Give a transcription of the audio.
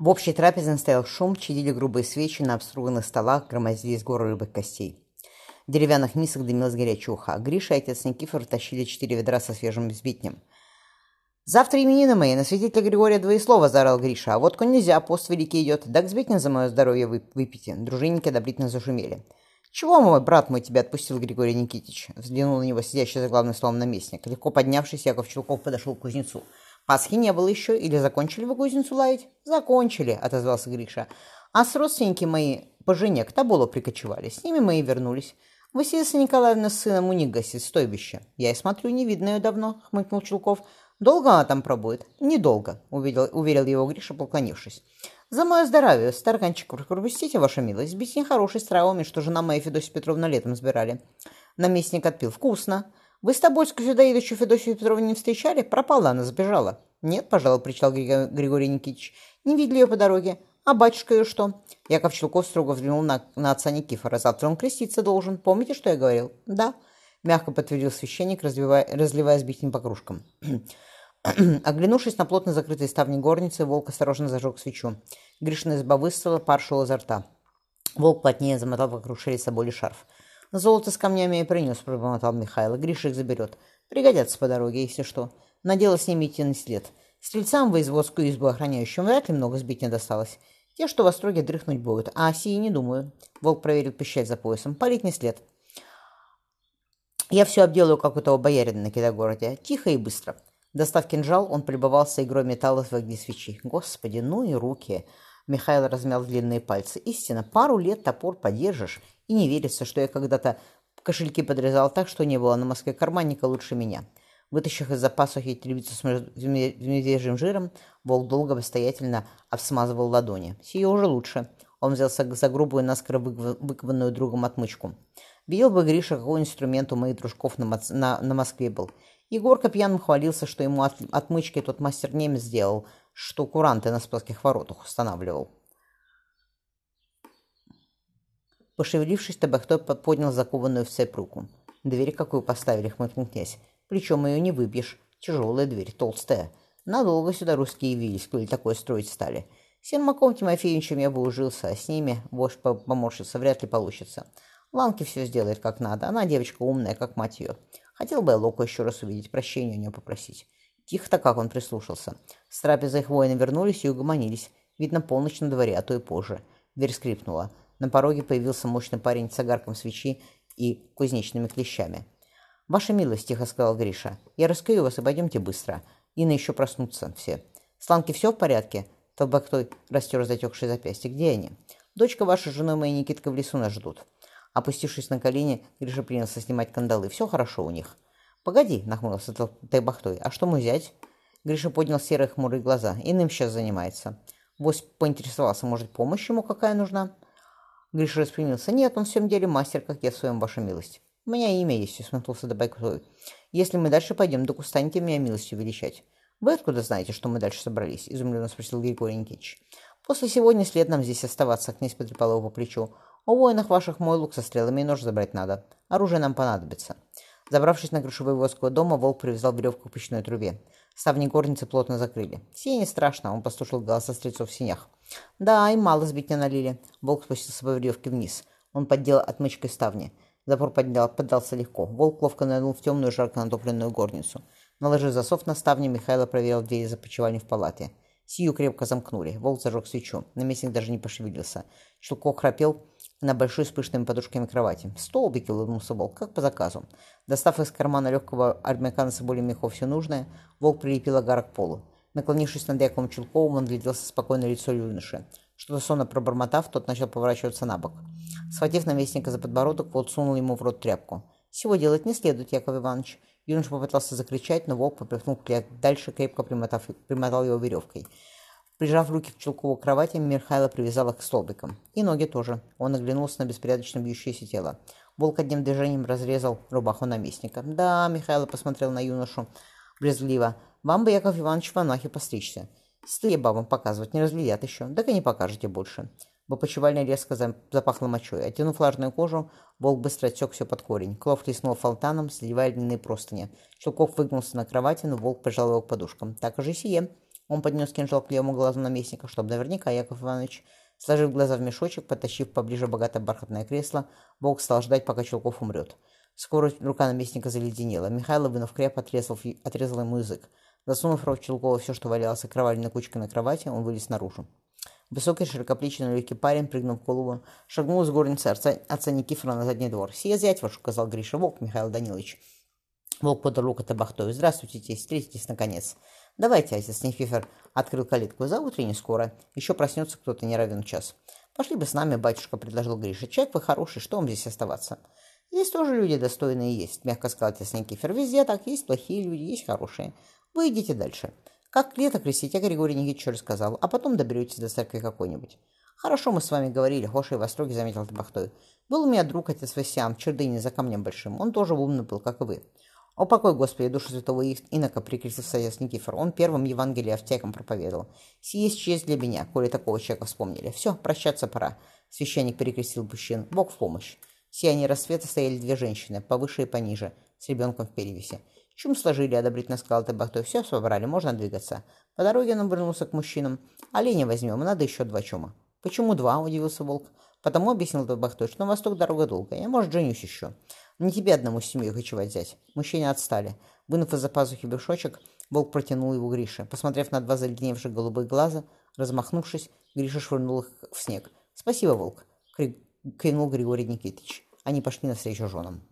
В общей трапезной стоял шум, чадили грубые свечи, на обструганных столах громоздились горы рыбых костей. В деревянных мисах дымилась горячая уха. Гриша и отец Никифор тащили четыре ведра со свежим сбитнем. «Завтра именины мои, на святителя Григория двоеслова!» – заорал Гриша. «А водку нельзя, пост великий идет. Да к за мое здоровье вы выпейте!» Дружинники одобрительно зашумели. «Чего, мой брат мой, тебя отпустил Григорий Никитич?» Взглянул на него сидящий за главным столом наместник. Легко поднявшись, Яков Челков подошел к кузнецу. «Пасхи не было еще, или закончили вы кузницу лаять?» «Закончили», — отозвался Гриша. «А с родственники мои по жене к Тоболу прикочевали. С ними мы и вернулись. Василиса Николаевна с сыном у них гостит стойбище. Я и смотрю, не видно ее давно», — хмыкнул Челков. «Долго она там пробует?» «Недолго», — уверил, уверил его Гриша, поклонившись. «За мое здоровье, старганчик, пропустите, ваша милость, бить нехороший с травами, что жена моя Федосия Петровна летом сбирали». Наместник отпил. «Вкусно. Вы с Тобольской Федоидовичу Федосию Петровну не встречали? Пропала она, сбежала». «Нет, пожалуй, причал Григорий Никитич. Не видели ее по дороге. А батюшка ее что?» Яков Челков строго взглянул на, на отца Никифора. «Завтра он креститься должен. Помните, что я говорил?» «Да», — мягко подтвердил священник, разливая, разливая сбитень по кружкам. Оглянувшись на плотно закрытые ставни горницы, волк осторожно зажег свечу. Гришина изба выстрела, пар шел изо рта. Волк плотнее замотал вокруг шеи соболи шарф. «Золото с камнями я принес», — пробормотал Михайло. «Гриша их заберет. Пригодятся по дороге, если что. Надела с ними идти на след. Стрельцам в извозскую избу охраняющим вряд ли много сбить не досталось. Те, что в остроге дрыхнуть будут, а о не думаю». Волк проверил пищать за поясом. «Палить не след». «Я все обделаю, как у того боярина на Кидогороде. Тихо и быстро». Достав кинжал, он прибывался игрой металла в огне свечи. Господи, ну и руки! Михаил размял длинные пальцы. Истинно, пару лет топор подержишь, и не верится, что я когда-то кошельки подрезал так, что не было на Москве карманника лучше меня. Вытащив из запасов ей требицу с медвежьим жиром, волк долго обстоятельно обсмазывал ладони. Сие уже лучше. Он взялся за грубую, наскоро выкованную другом отмычку. Видел бы Гриша, какой инструмент у моих дружков на, на, на Москве был. Егорка пьяным хвалился, что ему от, отмычки тот мастер немец сделал, что куранты на Спасских воротах устанавливал. Пошевелившись, Табахтой поднял закованную в цепь руку. «Дверь какую поставили?» — хмыкнул князь. «Причем ее не выбьешь. Тяжелая дверь, толстая. Надолго сюда русские явились, коли такое строить стали. С Тимофеевичем я бы ужился, а с ними, вождь поморщится, вряд ли получится. Ланки все сделает как надо. Она девочка умная, как мать ее. Хотел бы я Локу еще раз увидеть, прощения у нее попросить. Тихо-то как он прислушался. С трапезы их воины вернулись и угомонились. Видно, полночь на дворе, а то и позже. Дверь скрипнула. На пороге появился мощный парень с огарком свечи и кузнечными клещами. «Ваша милость», — тихо сказал Гриша, — «я раскаю вас и пойдемте быстро. Инна еще проснутся все. Сланки все в порядке?» Толбактой растер затекшие запястья. «Где они?» «Дочка ваша с женой моей Никитка в лесу нас ждут». Опустившись на колени, Гриша принялся снимать кандалы. «Все хорошо у них». «Погоди», — нахмурился Тайбахтой, — «а что мы взять?» Гриша поднял серые хмурые глаза. «Иным сейчас занимается». Вось поинтересовался, может, помощь ему какая нужна? Гриша распрямился. «Нет, он в всем деле мастер, как я в своем, ваша милость». «У меня имя есть», — усмехнулся Добайкой. «Если мы дальше пойдем, так устанете меня милостью величать». «Вы откуда знаете, что мы дальше собрались?» — изумленно спросил Григорий Никитич. «После сегодня след нам здесь оставаться», — князь потрепал его по плечу. У воинах ваших мой лук со стрелами и нож забрать надо. Оружие нам понадобится. Забравшись на крышу воеводского дома, волк привязал веревку к печной трубе. Ставни горницы плотно закрыли. Сие не страшно, он послушал голоса стрельцов в синях. Да, и мало сбить не налили. Волк спустился по веревке вниз. Он поддел отмычкой ставни. Запор поднял, поддался легко. Волк ловко нырнул в темную, жарко натопленную горницу. Наложив засов на ставни, Михайло проверил двери за почевальню в палате. Сию крепко замкнули. Волк зажег свечу. Наместник даже не пошевелился. Щелкок храпел, на большой с пышными подушками кровати. «Столбики!» — улыбнулся волк, как по заказу. Достав из кармана легкого армякана с более мехов все нужное, волк прилепил агар к полу. Наклонившись над Яковом Чулковым, он гляделся спокойное лицо юноши. Что-то сонно пробормотав, тот начал поворачиваться на бок. Схватив наместника за подбородок, волк сунул ему в рот тряпку. «Всего делать не следует, Яков Иванович». Юноша попытался закричать, но волк попихнул дальше, крепко примотав, примотал его веревкой. Прижав руки к Челкову кровати, Мирхайло привязал их к столбикам. И ноги тоже. Он оглянулся на беспорядочно бьющееся тело. Волк одним движением разрезал рубаху наместника. «Да», — Михайло посмотрел на юношу брезгливо, — «вам бы, Яков Иванович, в монахи постричься. Стые бабам показывать не разглядят еще, так и не покажете больше». В резко запахло мочой. Оттянув влажную кожу, волк быстро отсек все под корень. Клов лиснул фонтаном, сливая длинные простыни. Челков выгнулся на кровати, но волк прижал его к подушкам. «Так же сие», Он поднес кинжал к левому глазу наместника, чтобы наверняка Яков Иванович, сложив глаза в мешочек, потащив поближе богатое бархатное кресло, Бог стал ждать, пока Челков умрет. Скоро рука наместника заледенела. Михайло, вынув креп, отрезал, отрезал ему язык. Засунув рот Челкова все, что валялось окровавленной кучкой на кровати, он вылез наружу. Высокий, широкоплечий, но легкий парень, прыгнув в голову, шагнул из горницы отца, отца Никифора на задний двор. «Сия зять ваш», — указал Гриша. «Волк, Михаил Данилович». Волк подал руку Табахтою. «Здравствуйте, тесть, встретитесь наконец». «Давайте, отец Никифор», — открыл калитку. «За утро не скоро. Еще проснется кто-то не равен час». «Пошли бы с нами, батюшка», — предложил Гриша. «Человек вы хороший, что вам здесь оставаться?» «Здесь тоже люди достойные есть», — мягко сказал отец Никифор. «Везде так есть плохие люди, есть хорошие. Вы идите дальше». Как лето крестить, я Григорий Никитич рассказал, а потом доберетесь до церкви какой-нибудь. Хорошо мы с вами говорили, Хоша и Востроги заметил Табахтой. Был у меня друг отец Васян в Чердыне за камнем большим. Он тоже умный был, как и вы. О покой, Господи, душу святого инока, прикрестился отец Никифор. Он первым Евангелие Автеком проповедовал. Сие есть честь для меня, коли такого человека вспомнили. Все, прощаться пора. Священник перекрестил мужчин. Бог в помощь. Сияние рассвета стояли две женщины, повыше и пониже, с ребенком в перевесе. Чум сложили, одобрительно сказал Табахтой. Все собрали, можно двигаться. По дороге он обернулся к мужчинам. Оленя возьмем, надо еще два чума. Почему два? Удивился волк. Потому объяснил Табахтой, что на восток дорога долгая. Я, может, женюсь еще. Не тебе одному семью кочевать взять. Мужчины отстали. Вынув из-за пазухи мешочек, волк протянул его Грише. Посмотрев на два заледеневших голубых глаза, размахнувшись, Гриша швырнул их в снег. «Спасибо, волк!» — крикнул Григорий Никитич. Они пошли навстречу женам.